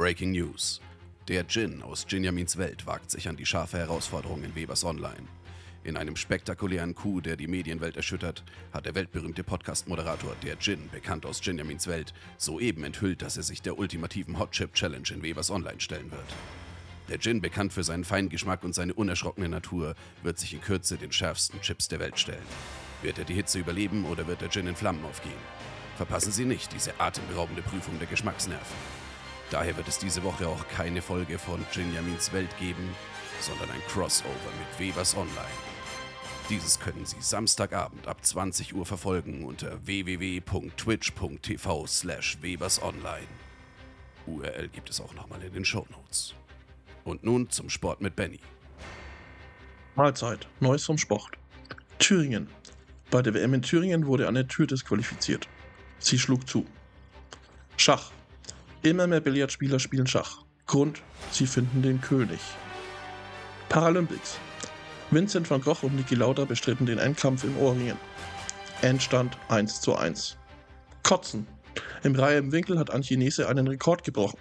Breaking News. Der Djinn aus Jinjamins Welt wagt sich an die scharfe Herausforderung in Webers Online. In einem spektakulären Coup, der die Medienwelt erschüttert, hat der weltberühmte Podcast-Moderator Der Djinn, bekannt aus Jinjamins Welt, soeben enthüllt, dass er sich der ultimativen Hot Chip Challenge in Webers Online stellen wird. Der Djinn, bekannt für seinen feinen Geschmack und seine unerschrockene Natur, wird sich in Kürze den schärfsten Chips der Welt stellen. Wird er die Hitze überleben oder wird der Djinn in Flammen aufgehen? Verpassen Sie nicht diese atemberaubende Prüfung der Geschmacksnerven. Daher wird es diese Woche auch keine Folge von Jinjamins Welt geben, sondern ein Crossover mit Webers Online. Dieses können Sie Samstagabend ab 20 Uhr verfolgen unter www.twitch.tv slash webersonline. URL gibt es auch nochmal in den Shownotes. Und nun zum Sport mit Benny. Mahlzeit, Neues vom Sport. Thüringen. Bei der WM in Thüringen wurde eine Tür disqualifiziert. Sie schlug zu. Schach. Immer mehr Billardspieler spielen Schach. Grund, sie finden den König. Paralympics. Vincent van Gogh und Niki Lauda bestritten den Endkampf im Ohrringen. Endstand 1 zu 1. Kotzen. Im Reihe im Winkel hat ein Chinese einen Rekord gebrochen.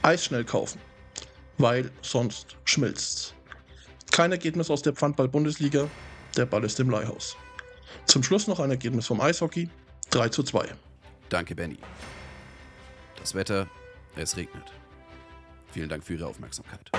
Eis schnell kaufen. Weil sonst schmilzt's. Kein Ergebnis aus der Pfandball-Bundesliga. Der Ball ist im Leihhaus. Zum Schluss noch ein Ergebnis vom Eishockey. 3 zu 2. Danke, Benny. Das Wetter, es regnet. Vielen Dank für Ihre Aufmerksamkeit.